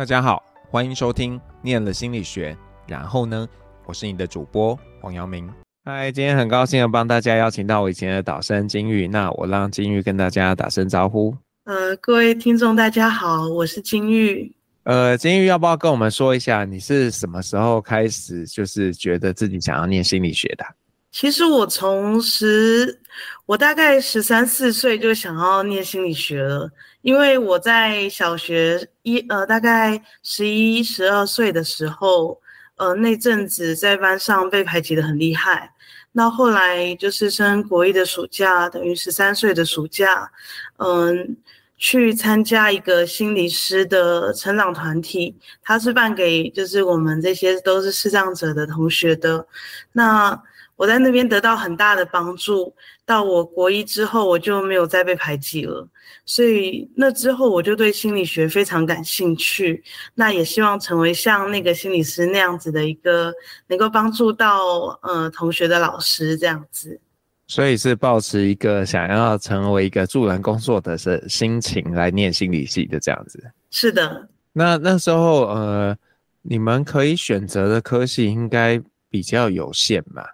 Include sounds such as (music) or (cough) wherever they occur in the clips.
大家好，欢迎收听念了心理学。然后呢，我是你的主播黄阳明。嗨，今天很高兴的帮大家邀请到我以前的导生金玉。那我让金玉跟大家打声招呼。呃，各位听众大家好，我是金玉。呃，金玉要不要跟我们说一下，你是什么时候开始就是觉得自己想要念心理学的？其实我从十，我大概十三四岁就想要念心理学了，因为我在小学一呃大概十一十二岁的时候，呃那阵子在班上被排挤得很厉害，那后来就是升国一的暑假，等于十三岁的暑假，嗯、去参加一个心理师的成长团体，他是办给就是我们这些都是视障者的同学的，那。我在那边得到很大的帮助，到我国一之后，我就没有再被排挤了。所以那之后，我就对心理学非常感兴趣。那也希望成为像那个心理师那样子的一个，能够帮助到呃同学的老师这样子。所以是保持一个想要成为一个助人工作的心情来念心理系的这样子。是的。那那时候呃，你们可以选择的科系应该比较有限吧？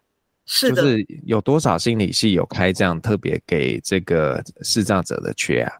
是的，就是有多少心理系有开这样特别给这个视障者的缺啊？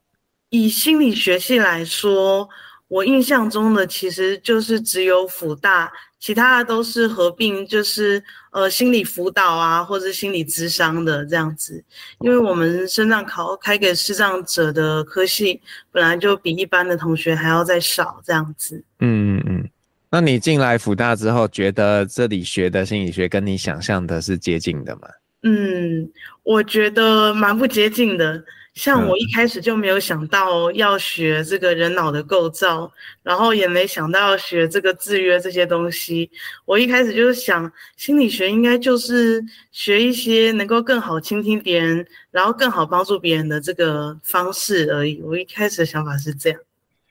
以心理学系来说，我印象中的其实就是只有辅大，其他的都是合并，就是呃心理辅导啊，或者心理咨商的这样子。因为我们身障考开给视障者的科系，本来就比一般的同学还要再少这样子。嗯嗯嗯。那你进来辅大之后，觉得这里学的心理学跟你想象的是接近的吗？嗯，我觉得蛮不接近的。像我一开始就没有想到要学这个人脑的构造，然后也没想到要学这个制约这些东西。我一开始就是想，心理学应该就是学一些能够更好倾听别人，然后更好帮助别人的这个方式而已。我一开始的想法是这样。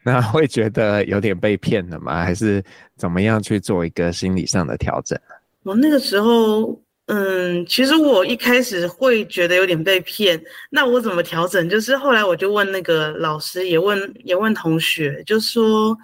那 (laughs) 会觉得有点被骗了吗？还是怎么样去做一个心理上的调整？我那个时候，嗯，其实我一开始会觉得有点被骗。那我怎么调整？就是后来我就问那个老师，也问也问同学，就说。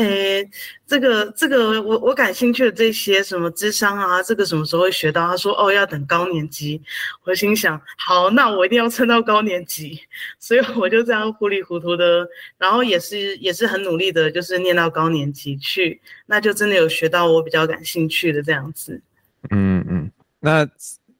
诶，这个这个，我我感兴趣的这些什么智商啊，这个什么时候会学到？他说哦，要等高年级。我心想，好，那我一定要撑到高年级。所以我就这样糊里糊涂的，然后也是也是很努力的，就是念到高年级去，那就真的有学到我比较感兴趣的这样子。嗯嗯，那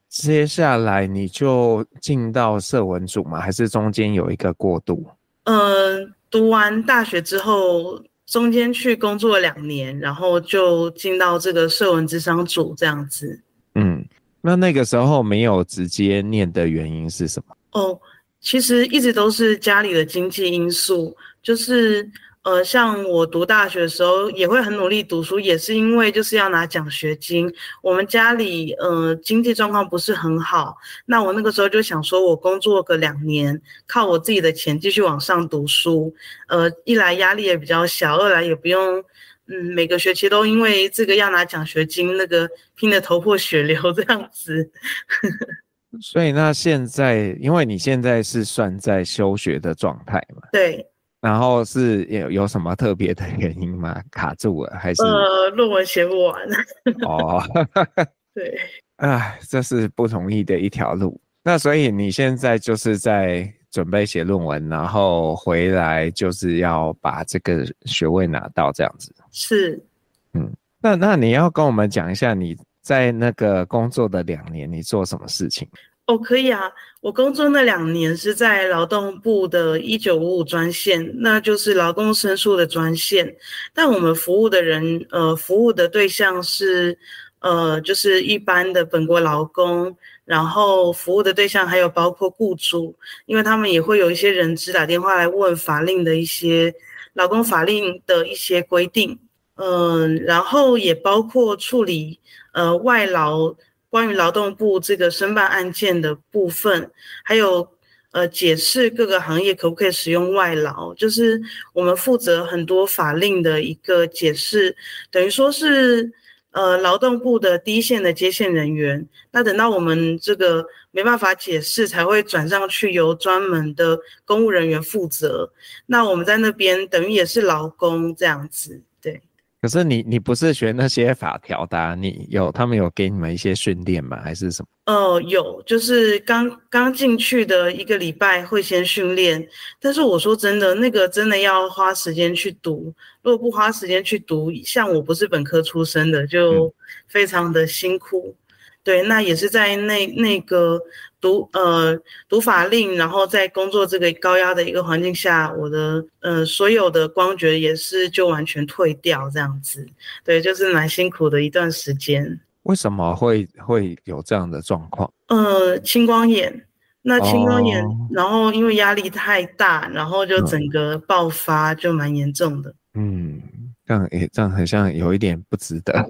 接下来你就进到社文组吗？还是中间有一个过渡？嗯，读完大学之后。中间去工作两年，然后就进到这个社文智商组这样子。嗯，那那个时候没有直接念的原因是什么？哦，其实一直都是家里的经济因素，就是。呃，像我读大学的时候也会很努力读书，也是因为就是要拿奖学金。我们家里呃经济状况不是很好，那我那个时候就想说，我工作个两年，靠我自己的钱继续往上读书。呃，一来压力也比较小，二来也不用嗯每个学期都因为这个要拿奖学金，那个拼得头破血流这样子。(laughs) 所以那现在，因为你现在是算在休学的状态嘛？对。然后是有有什么特别的原因吗？卡住了还是？呃，论文写不完。哦，(laughs) 对，哎，这是不容易的一条路。那所以你现在就是在准备写论文，然后回来就是要把这个学位拿到这样子。是，嗯，那那你要跟我们讲一下你在那个工作的两年，你做什么事情？哦，可以啊。我工作那两年是在劳动部的一九五五专线，那就是劳工申诉的专线。但我们服务的人，呃，服务的对象是，呃，就是一般的本国劳工。然后服务的对象还有包括雇主，因为他们也会有一些人资打电话来问法令的一些劳工法令的一些规定。嗯、然后也包括处理呃外劳。关于劳动部这个申办案件的部分，还有呃解释各个行业可不可以使用外劳，就是我们负责很多法令的一个解释，等于说是呃劳动部的第一线的接线人员。那等到我们这个没办法解释，才会转上去由专门的公务人员负责。那我们在那边等于也是劳工这样子。可是你你不是学那些法条的啊，你有他们有给你们一些训练吗？还是什么？呃，有，就是刚刚进去的一个礼拜会先训练，但是我说真的，那个真的要花时间去读，如果不花时间去读，像我不是本科出身的，就非常的辛苦。嗯对，那也是在那那个读呃读法令，然后在工作这个高压的一个环境下，我的呃所有的光觉也是就完全退掉这样子。对，就是蛮辛苦的一段时间。为什么会会有这样的状况？呃，青光眼，那青光眼，哦、然后因为压力太大，然后就整个爆发就蛮严重的。嗯，这样也这样好像有一点不值得。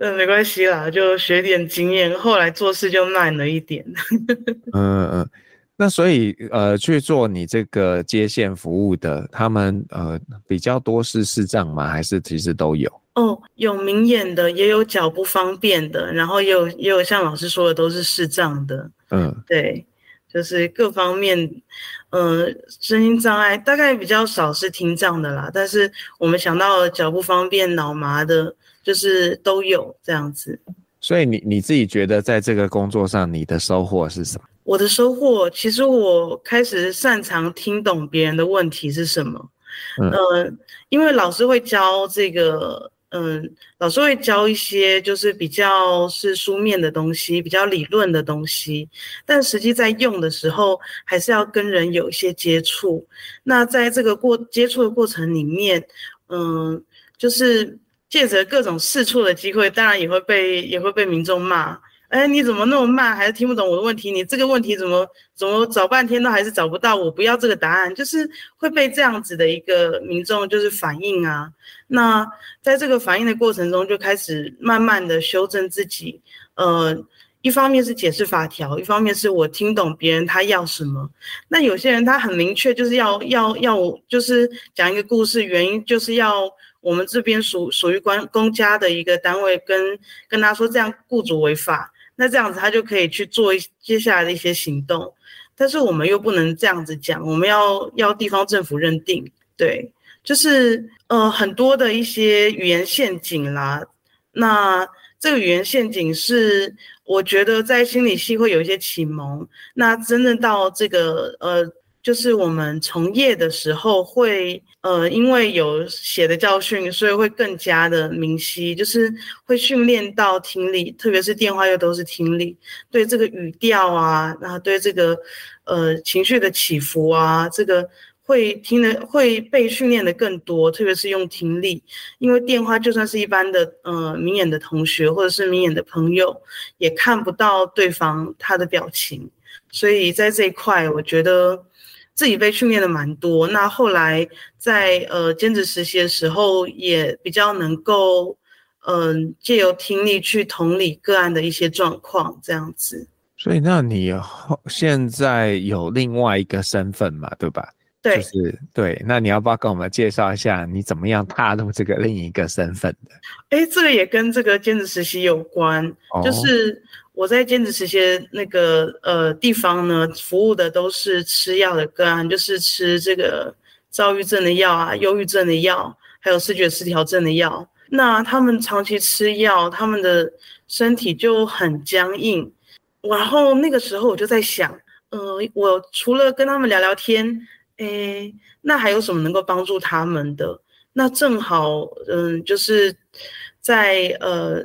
呃，没关系啦，就学点经验，后来做事就慢了一点。(laughs) 嗯嗯，那所以呃，去做你这个接线服务的，他们呃比较多是视障吗？还是其实都有？哦，有明眼的，也有脚不方便的，然后也有也有像老师说的，都是视障的。嗯，对，就是各方面，呃，身心障碍大概比较少是听障的啦，但是我们想到脚不方便、脑麻的。就是都有这样子，所以你你自己觉得在这个工作上，你的收获是什么？我的收获，其实我开始擅长听懂别人的问题是什么。嗯、呃，因为老师会教这个，嗯、呃，老师会教一些就是比较是书面的东西，比较理论的东西，但实际在用的时候，还是要跟人有一些接触。那在这个过接触的过程里面，嗯、呃，就是。借着各种试错的机会，当然也会被也会被民众骂。哎，你怎么那么慢，还是听不懂我的问题？你这个问题怎么怎么找半天都还是找不到？我不要这个答案，就是会被这样子的一个民众就是反应啊。那在这个反应的过程中，就开始慢慢的修正自己。呃，一方面是解释法条，一方面是我听懂别人他要什么。那有些人他很明确，就是要要要我就是讲一个故事，原因就是要。我们这边属属于官公家的一个单位跟，跟跟他说这样雇主违法，那这样子他就可以去做接下来的一些行动，但是我们又不能这样子讲，我们要要地方政府认定，对，就是呃很多的一些语言陷阱啦，那这个语言陷阱是我觉得在心理系会有一些启蒙，那真正到这个呃。就是我们从业的时候会，呃，因为有血的教训，所以会更加的明晰。就是会训练到听力，特别是电话又都是听力，对这个语调啊，然后对这个，呃，情绪的起伏啊，这个会听的会被训练的更多，特别是用听力。因为电话就算是一般的，呃，明眼的同学或者是明眼的朋友，也看不到对方他的表情，所以在这一块，我觉得。自己被训练的蛮多，那后来在呃兼职实习的时候，也比较能够嗯借由听力去同理个案的一些状况，这样子。所以，那你现在有另外一个身份嘛，对吧？对，就是对。那你要不要跟我们介绍一下你怎么样踏入这个另一个身份的？哎，这个也跟这个兼职实习有关，哦、就是。我在兼职实习那个呃地方呢，服务的都是吃药的个案，就是吃这个躁郁症的药啊、忧郁症的药，还有视觉失调症的药。那他们长期吃药，他们的身体就很僵硬。然后那个时候我就在想，呃，我除了跟他们聊聊天，诶，那还有什么能够帮助他们的？那正好，嗯、就是在呃。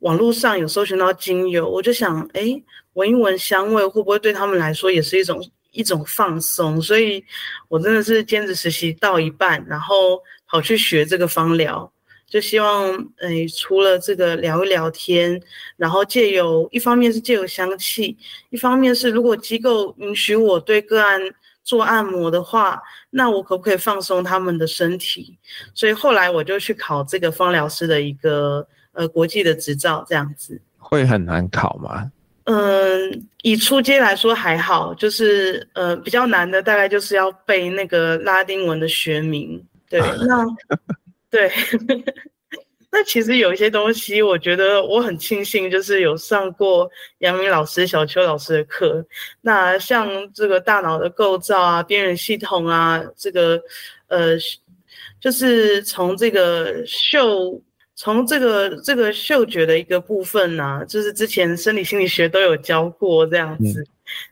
网络上有搜寻到精油，我就想，哎，闻一闻香味会不会对他们来说也是一种一种放松？所以，我真的是兼职实习到一半，然后跑去学这个芳疗，就希望，哎，除了这个聊一聊天，然后借由一方面是借由香气，一方面是如果机构允许我对个案做按摩的话，那我可不可以放松他们的身体？所以后来我就去考这个芳疗师的一个。呃，国际的执照这样子会很难考吗？嗯，以初阶来说还好，就是呃比较难的大概就是要背那个拉丁文的学名。对，(laughs) 那对，那其实有一些东西，我觉得我很庆幸，就是有上过杨明老师、小邱老师的课。那像这个大脑的构造啊、边缘系统啊，这个呃，就是从这个嗅，从这个这个嗅觉的一个部分呢、啊，就是之前生理心理学都有教过这样子。嗯、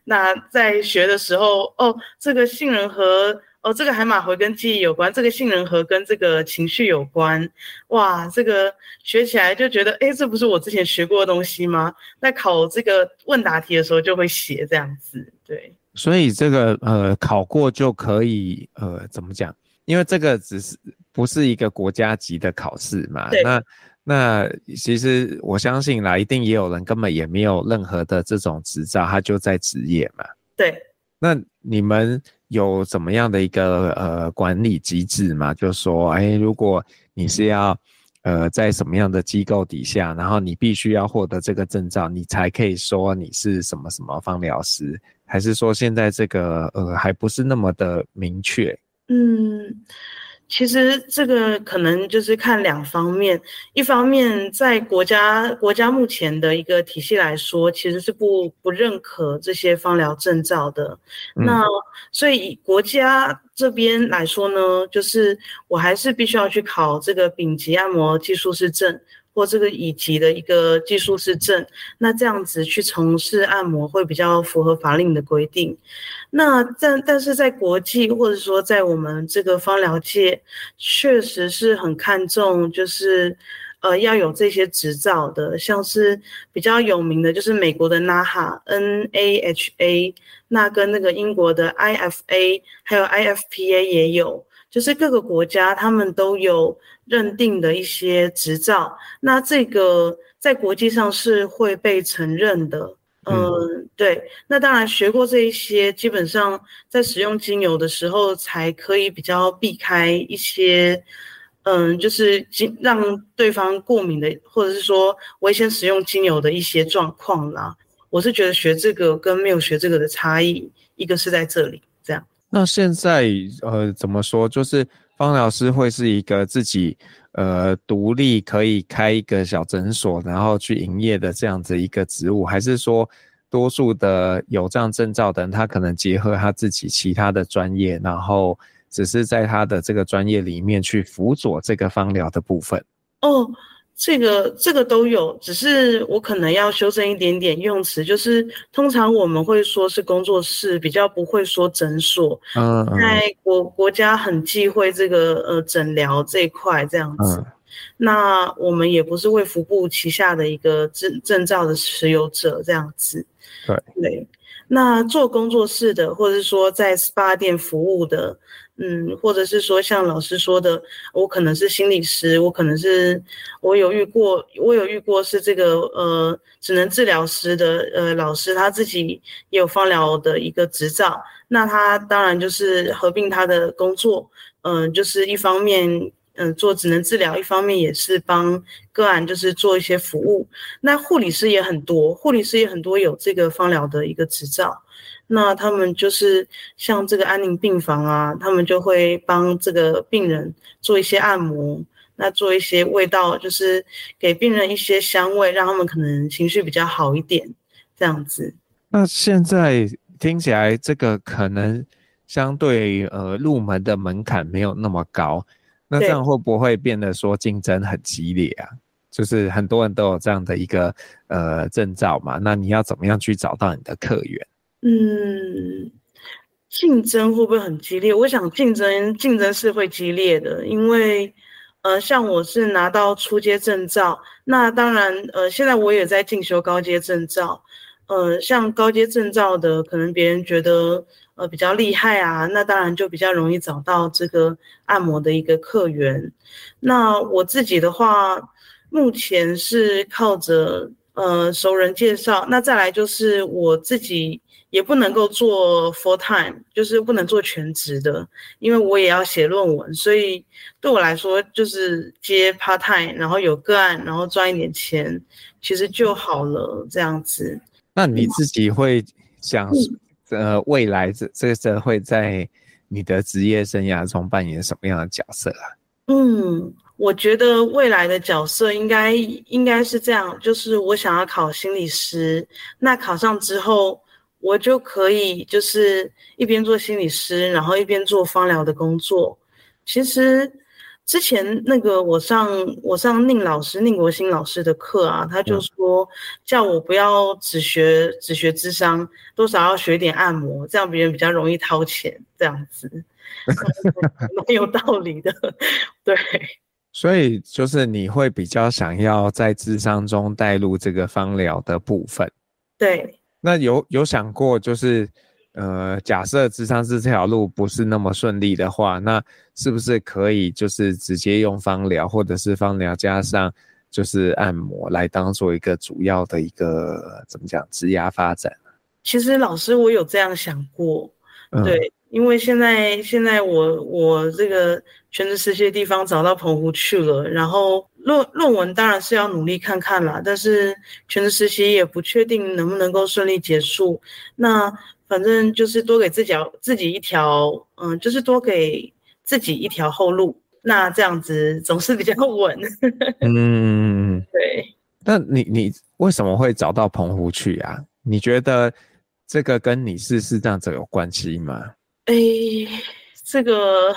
那在学的时候，哦，这个杏仁核。哦，这个海马回跟记忆有关，这个杏仁核跟这个情绪有关，哇，这个学起来就觉得，哎，这不是我之前学过的东西吗？在考这个问答题的时候就会写这样子，对。所以这个呃考过就可以呃怎么讲？因为这个只是不是一个国家级的考试嘛？对。那那其实我相信啦，一定也有人根本也没有任何的这种执照，他就在职业嘛。对。那你们。有怎么样的一个呃管理机制嘛？就是说，哎，如果你是要呃在什么样的机构底下，然后你必须要获得这个证照，你才可以说你是什么什么方疗师，还是说现在这个呃还不是那么的明确？嗯。其实这个可能就是看两方面，一方面在国家国家目前的一个体系来说，其实是不不认可这些芳疗证照的。嗯、那所以以国家这边来说呢，就是我还是必须要去考这个丙级按摩技术师证。或这个乙级的一个技术士证，那这样子去从事按摩会比较符合法令的规定。那但但是在国际或者说在我们这个芳疗界，确实是很看重，就是呃要有这些执照的，像是比较有名的就是美国的 NAHA N A H A，那跟那个英国的 I F A 还有 I F P A 也有。就是各个国家他们都有认定的一些执照，那这个在国际上是会被承认的。嗯、呃，对。那当然学过这一些，基本上在使用精油的时候才可以比较避开一些，嗯、呃，就是精让对方过敏的，或者是说危险使用精油的一些状况啦。我是觉得学这个跟没有学这个的差异，一个是在这里。这样那现在呃怎么说？就是方疗师会是一个自己呃独立可以开一个小诊所，然后去营业的这样子一个职务，还是说多数的有这样证照的人，他可能结合他自己其他的专业，然后只是在他的这个专业里面去辅佐这个方疗的部分？哦。这个这个都有，只是我可能要修正一点点用词，就是通常我们会说是工作室，比较不会说诊所。嗯，在国国家很忌讳这个呃诊疗这一块这样子。嗯、那我们也不是卫福部旗下的一个证证照的持有者这样子。对对，那做工作室的，或者是说在 SPA 店服务的。嗯，或者是说像老师说的，我可能是心理师，我可能是我有遇过，我有遇过是这个呃，只能治疗师的呃老师，他自己也有芳疗的一个执照，那他当然就是合并他的工作，嗯、就是一方面嗯、做只能治疗，一方面也是帮个案就是做一些服务。那护理师也很多，护理师也很多有这个芳疗的一个执照。那他们就是像这个安宁病房啊，他们就会帮这个病人做一些按摩，那做一些味道，就是给病人一些香味，让他们可能情绪比较好一点，这样子。那现在听起来，这个可能相对呃入门的门槛没有那么高，那这样会不会变得说竞争很激烈啊？就是很多人都有这样的一个呃证照嘛，那你要怎么样去找到你的客源？嗯，竞争会不会很激烈？我想竞争竞争是会激烈的，因为呃，像我是拿到初阶证照，那当然呃，现在我也在进修高阶证照，呃，像高阶证照的，可能别人觉得呃比较厉害啊，那当然就比较容易找到这个按摩的一个客源。那我自己的话，目前是靠着呃熟人介绍，那再来就是我自己。也不能够做 full time，就是不能做全职的，因为我也要写论文，所以对我来说就是接 part time，然后有个案，然后赚一点钱，其实就好了这样子。那你自己会想，呃，未来这这个社会在你的职业生涯中扮演什么样的角色啊？嗯。我觉得未来的角色应该应该是这样，就是我想要考心理师，那考上之后，我就可以就是一边做心理师，然后一边做芳疗的工作。其实。之前那个我上我上宁老师宁国兴老师的课啊，他就说叫我不要只学只学智商，多少要学点按摩，这样别人比较容易掏钱，这样子，(laughs) 蛮有道理的，对。所以就是你会比较想要在智商中带入这个芳疗的部分，对。那有有想过就是。呃，假设智商是这条路不是那么顺利的话，那是不是可以就是直接用芳疗，或者是芳疗加上就是按摩来当做一个主要的一个怎么讲职涯发展？其实老师，我有这样想过，嗯、对，因为现在现在我我这个全职实习的地方找到澎湖去了，然后论论文当然是要努力看看啦，但是全职实习也不确定能不能够顺利结束，那。反正就是多给自己自己一条，嗯，就是多给自己一条后路，那这样子总是比较稳。嗯，(laughs) 对。那你你为什么会找到澎湖去啊？你觉得这个跟你是视障者有关系吗？哎，这个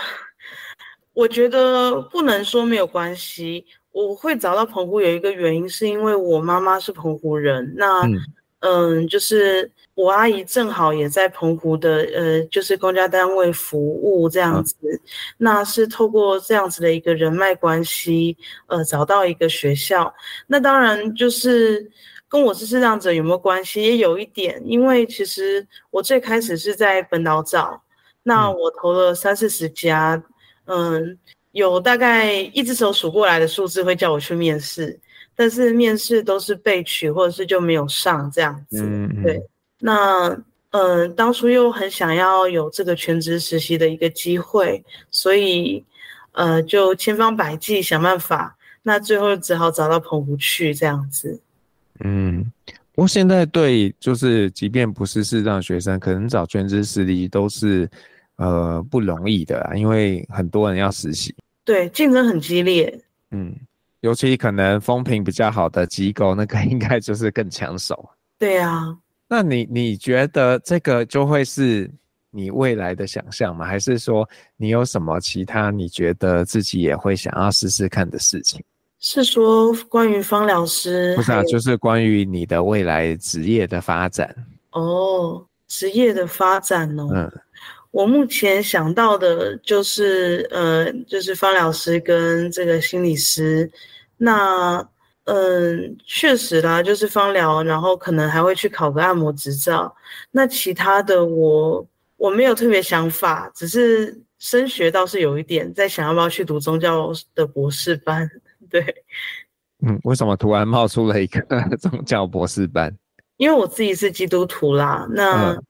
我觉得不能说没有关系。我会找到澎湖有一个原因，是因为我妈妈是澎湖人。那嗯，嗯，就是。我阿姨正好也在澎湖的，呃，就是公家单位服务这样子，嗯、那是透过这样子的一个人脉关系，呃，找到一个学校。那当然就是跟我是视障者有没有关系，也有一点，因为其实我最开始是在本岛找，那我投了三四十家，嗯、呃，有大概一只手数过来的数字会叫我去面试，但是面试都是被取或者是就没有上这样子，嗯嗯对。那，嗯、呃，当初又很想要有这个全职实习的一个机会，所以，呃，就千方百计想办法，那最后只好找到澎湖去这样子。嗯，不过现在对，就是即便不是视障学生，可能找全职实习都是，呃，不容易的啦，因为很多人要实习。对，竞争很激烈。嗯，尤其可能风评比较好的机构，那个 (laughs) 应该就是更抢手。对啊。那你你觉得这个就会是你未来的想象吗？还是说你有什么其他你觉得自己也会想要试试看的事情？是说关于方疗师？不是啊，就是关于你的未来职业的发展。哦，职业的发展哦。嗯，我目前想到的就是呃，就是方疗师跟这个心理师。那。嗯，确实啦，就是芳疗，然后可能还会去考个按摩执照。那其他的我我没有特别想法，只是升学倒是有一点在想要不要去读宗教的博士班。对，嗯，为什么突然冒出了一个 (laughs) 宗教博士班？因为我自己是基督徒啦，那嗯，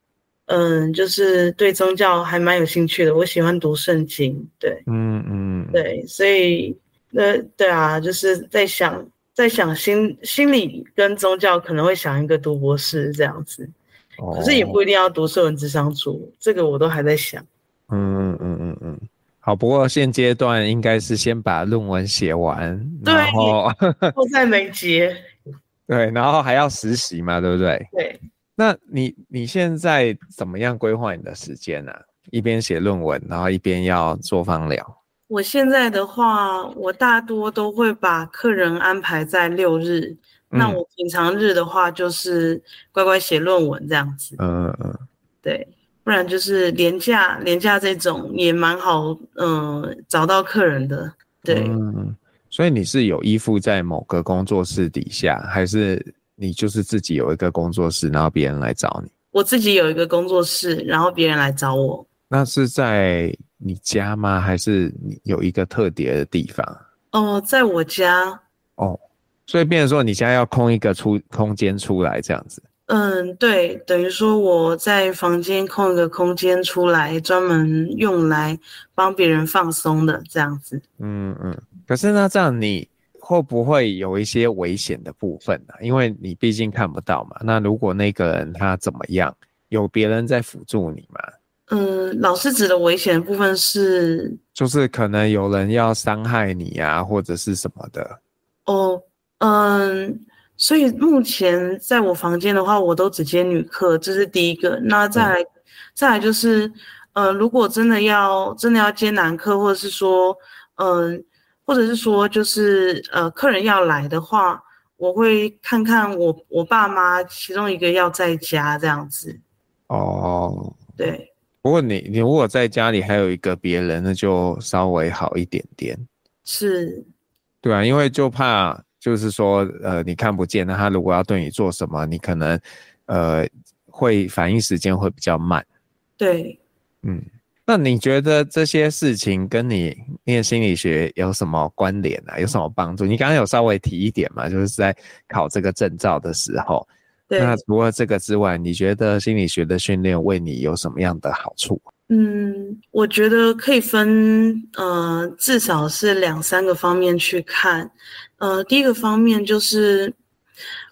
嗯，就是对宗教还蛮有兴趣的，我喜欢读圣经。对，嗯嗯，对，所以那对啊，就是在想。在想心心理跟宗教可能会想一个读博士这样子，哦、可是也不一定要读社文智商组，这个我都还在想。嗯嗯嗯嗯，好，不过现阶段应该是先把论文写完，对然后迫在眉睫。(laughs) 对，然后还要实习嘛，对不对？对。那你你现在怎么样规划你的时间呢、啊？一边写论文，然后一边要做方疗。我现在的话，我大多都会把客人安排在六日。嗯、那我平常日的话，就是乖乖写论文这样子。嗯嗯嗯，对，不然就是连假，连假这种也蛮好，嗯，找到客人的。对，嗯，所以你是有依附在某个工作室底下，还是你就是自己有一个工作室，然后别人来找你？我自己有一个工作室，然后别人来找我。那是在。你家吗？还是你有一个特别的地方？哦，在我家。哦，所以变成说你家要空一个出空间出来这样子。嗯，对，等于说我在房间空一个空间出来，专门用来帮别人放松的这样子。嗯嗯。可是呢，这样你会不会有一些危险的部分呢？因为你毕竟看不到嘛。那如果那个人他怎么样，有别人在辅助你吗？嗯，老师指的危险的部分是，就是可能有人要伤害你啊，或者是什么的。哦，嗯，所以目前在我房间的话，我都只接女客，这是第一个。那再来，嗯、再来就是，呃，如果真的要真的要接男客，或者是说，嗯，或者是说，就是呃，客人要来的话，我会看看我我爸妈其中一个要在家这样子。哦，对。不过你你如果在家里还有一个别人，那就稍微好一点点。是，对啊，因为就怕就是说，呃，你看不见，那他如果要对你做什么，你可能呃会反应时间会比较慢。对，嗯，那你觉得这些事情跟你念心理学有什么关联啊？有什么帮助？你刚刚有稍微提一点嘛，就是在考这个证照的时候。对，那除了这个之外，你觉得心理学的训练为你有什么样的好处？嗯，我觉得可以分呃，至少是两三个方面去看。呃，第一个方面就是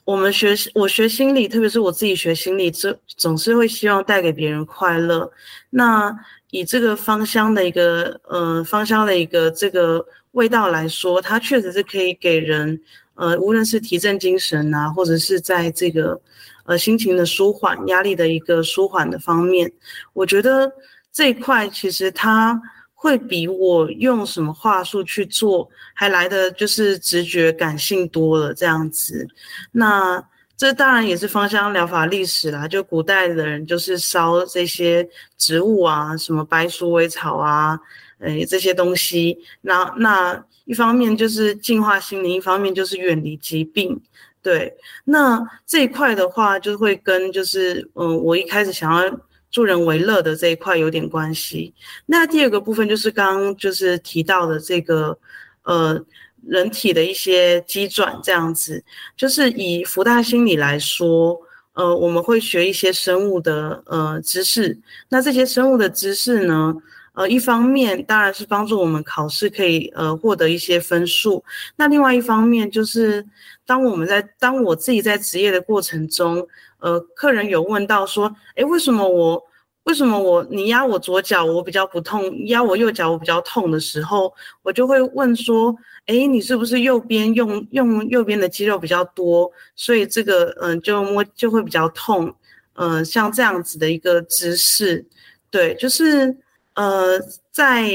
我们学我学心理，特别是我自己学心理，这总是会希望带给别人快乐。那以这个芳香的一个呃芳香的一个这个味道来说，它确实是可以给人。呃，无论是提振精神啊，或者是在这个呃心情的舒缓、压力的一个舒缓的方面，我觉得这一块其实它会比我用什么话术去做还来的就是直觉感性多了这样子。那这当然也是芳香疗法历史啦，就古代的人就是烧这些植物啊，什么白鼠尾草啊，诶这些东西，那那。一方面就是净化心灵，一方面就是远离疾病。对，那这一块的话，就会跟就是嗯，我一开始想要助人为乐的这一块有点关系。那第二个部分就是刚刚就是提到的这个呃，人体的一些机转这样子，就是以福大心理来说，呃，我们会学一些生物的呃知识。那这些生物的知识呢，呃，一方面当然是帮助我们考试可以呃获得一些分数，那另外一方面就是当我们在当我自己在职业的过程中，呃，客人有问到说，诶，为什么我为什么我你压我左脚我比较不痛，压我右脚我比较痛的时候，我就会问说，诶，你是不是右边用用右边的肌肉比较多，所以这个嗯、就摸就会比较痛，嗯、像这样子的一个姿势，对，就是。呃，在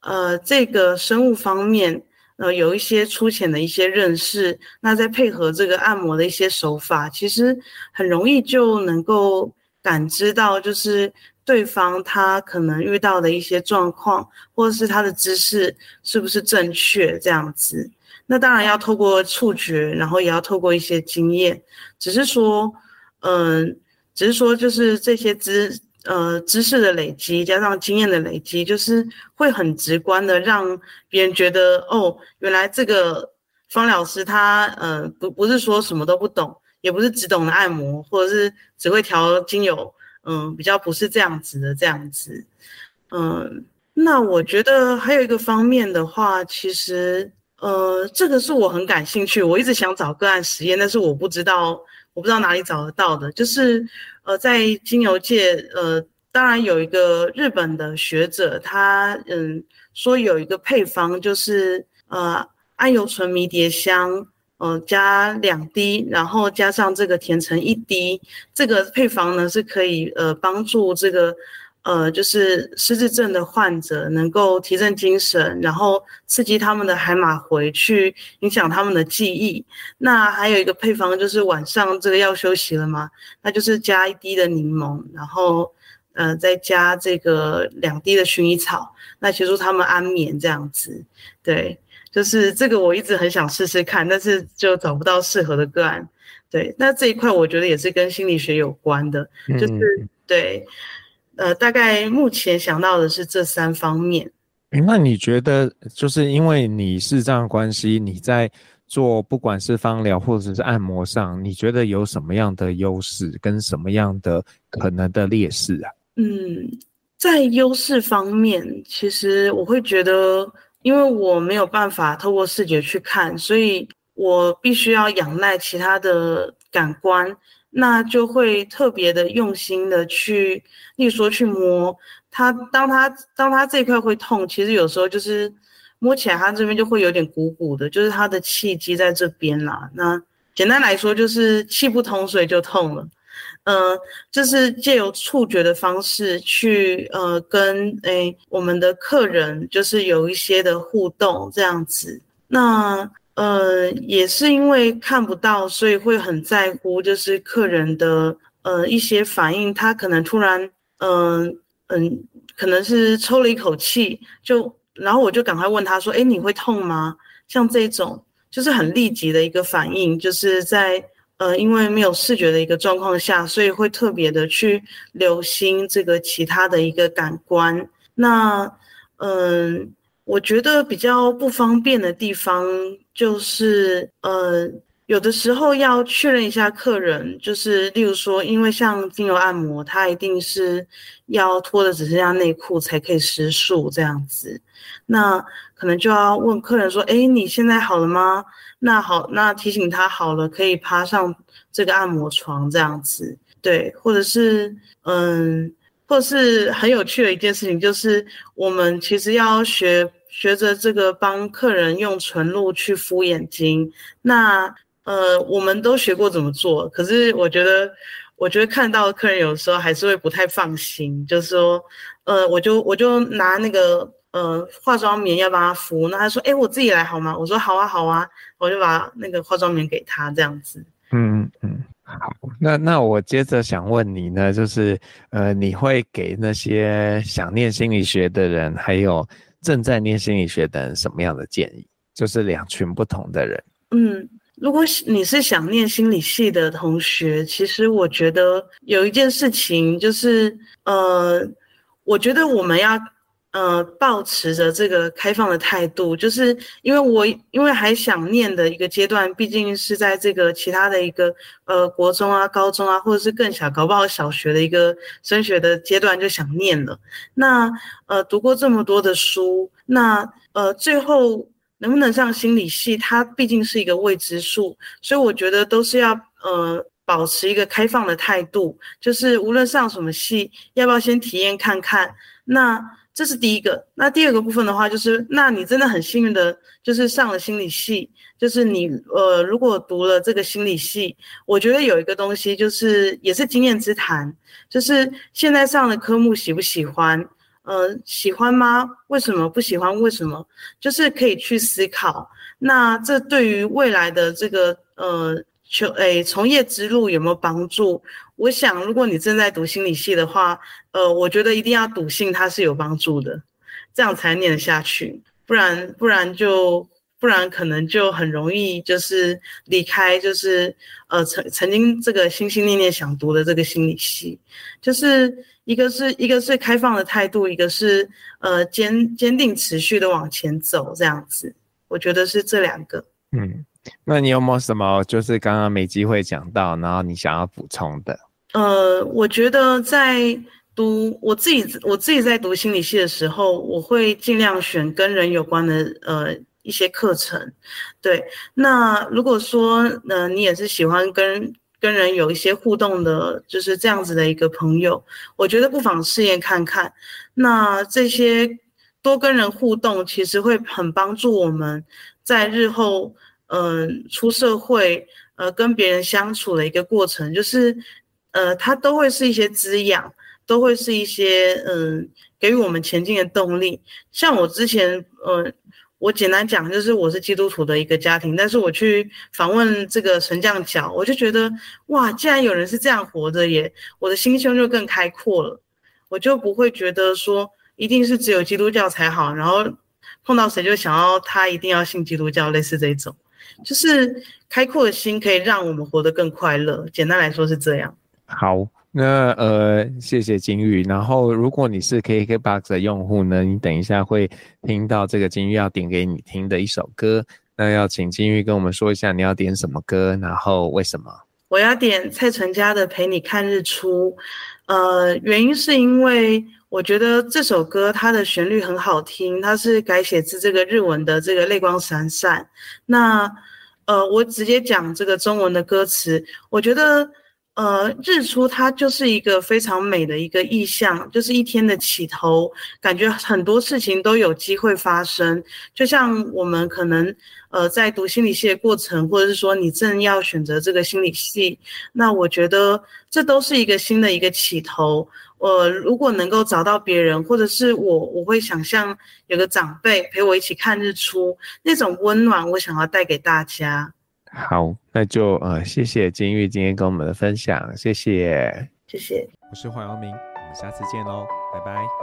呃这个生物方面，呃有一些粗浅的一些认识，那再配合这个按摩的一些手法，其实很容易就能够感知到，就是对方他可能遇到的一些状况，或者是他的姿势是不是正确这样子。那当然要透过触觉，然后也要透过一些经验，只是说，嗯、只是说就是这些姿。呃，知识的累积加上经验的累积，就是会很直观的让别人觉得，哦，原来这个方老师他，呃，不不是说什么都不懂，也不是只懂得按摩，或者是只会调精油，嗯、比较不是这样子的这样子。嗯、那我觉得还有一个方面的话，其实，呃，这个是我很感兴趣，我一直想找个案实验，但是我不知道，我不知道哪里找得到的，就是。呃，在精油界，呃，当然有一个日本的学者，他嗯说有一个配方，就是呃安油醇迷迭香，呃加两滴，然后加上这个甜橙一滴，这个配方呢是可以呃帮助这个。呃，就是失智症的患者能够提振精神，然后刺激他们的海马回去影响他们的记忆。那还有一个配方，就是晚上这个要休息了嘛，那就是加一滴的柠檬，然后呃再加这个两滴的薰衣草，那协助他们安眠这样子。对，就是这个我一直很想试试看，但是就找不到适合的个案。对，那这一块我觉得也是跟心理学有关的，就是、嗯、对。呃，大概目前想到的是这三方面。那你觉得，就是因为你是这样关系，你在做不管是芳疗或者是按摩上，你觉得有什么样的优势跟什么样的可能的劣势啊？嗯，在优势方面，其实我会觉得，因为我没有办法透过视觉去看，所以我必须要仰赖其他的感官。那就会特别的用心的去，例如说去摸它，当它当它这一块会痛，其实有时候就是摸起来它这边就会有点鼓鼓的，就是它的气机在这边啦。那简单来说就是气不通，所以就痛了。呃，就是借由触觉的方式去呃跟诶我们的客人就是有一些的互动这样子。那呃也是因为看不到，所以会很在乎就是客人的呃一些反应。他可能突然嗯嗯、可能是抽了一口气，就然后我就赶快问他说：“诶，你会痛吗？”像这种就是很立即的一个反应，就是在。呃，因为没有视觉的一个状况下，所以会特别的去留心这个其他的一个感官。那，嗯、我觉得比较不方便的地方就是，呃，有的时候要确认一下客人，就是例如说，因为像精油按摩，它一定是要脱的只剩下内裤才可以施术这样子。那可能就要问客人说：“哎，你现在好了吗？”那好，那提醒他好了，可以爬上这个按摩床这样子，对，或者是嗯，或是很有趣的一件事情，就是我们其实要学学着这个帮客人用纯露去敷眼睛。那呃，我们都学过怎么做，可是我觉得，我觉得看到客人有时候还是会不太放心，就是说，呃，我就我就拿那个。呃，化妆棉要帮他敷，那他说：“哎，我自己来好吗？”我说：“好啊，好啊。”我就把那个化妆棉给他，这样子。嗯嗯，好。那那我接着想问你呢，就是呃，你会给那些想念心理学的人，还有正在念心理学的人什么样的建议？就是两群不同的人。嗯，如果你是想念心理系的同学，其实我觉得有一件事情就是，呃，我觉得我们要。呃，抱持着这个开放的态度，就是因为我因为还想念的一个阶段，毕竟是在这个其他的一个呃国中啊、高中啊，或者是更小，搞不好小学的一个升学的阶段就想念了。那呃读过这么多的书，那呃最后能不能上心理系，它毕竟是一个未知数，所以我觉得都是要呃保持一个开放的态度，就是无论上什么系，要不要先体验看看？那。这是第一个，那第二个部分的话，就是那你真的很幸运的，就是上了心理系，就是你呃，如果读了这个心理系，我觉得有一个东西就是也是经验之谈，就是现在上的科目喜不喜欢？呃，喜欢吗？为什么不喜欢？为什么？就是可以去思考，那这对于未来的这个呃。求诶，从业之路有没有帮助？我想，如果你正在读心理系的话，呃，我觉得一定要笃信它是有帮助的，这样才念得下去。不然，不然就不然可能就很容易就是离开，就是呃曾曾经这个心心念念想读的这个心理系，就是一个是一个是开放的态度，一个是呃坚坚定持续的往前走，这样子，我觉得是这两个，嗯。那你有没有什么就是刚刚没机会讲到，然后你想要补充的？呃，我觉得在读我自己我自己在读心理系的时候，我会尽量选跟人有关的呃一些课程。对，那如果说呃你也是喜欢跟跟人有一些互动的，就是这样子的一个朋友，我觉得不妨试验看看。那这些多跟人互动，其实会很帮助我们在日后。嗯，出社会，呃，跟别人相处的一个过程，就是，呃，它都会是一些滋养，都会是一些，嗯，给予我们前进的动力。像我之前，呃，我简单讲，就是我是基督徒的一个家庭，但是我去访问这个神降教，我就觉得，哇，既然有人是这样活着耶，我的心胸就更开阔了，我就不会觉得说一定是只有基督教才好，然后碰到谁就想要他一定要信基督教，类似这种。就是开阔的心可以让我们活得更快乐。简单来说是这样。好，那呃，谢谢金玉。然后，如果你是 KKBOX 的用户呢，你等一下会听到这个金玉要点给你听的一首歌。那要请金玉跟我们说一下你要点什么歌，然后为什么？我要点蔡淳佳的《陪你看日出》。呃，原因是因为。我觉得这首歌它的旋律很好听，它是改写自这个日文的这个泪光闪闪。那呃，我直接讲这个中文的歌词。我觉得呃，日出它就是一个非常美的一个意象，就是一天的起头，感觉很多事情都有机会发生。就像我们可能呃在读心理系的过程，或者是说你正要选择这个心理系，那我觉得这都是一个新的一个起头。呃，如果能够找到别人，或者是我，我会想象有个长辈陪我一起看日出，那种温暖，我想要带给大家。好，那就呃，谢谢金玉今天跟我们的分享，谢谢，谢谢。我是黄耀明，我们下次见喽，拜拜。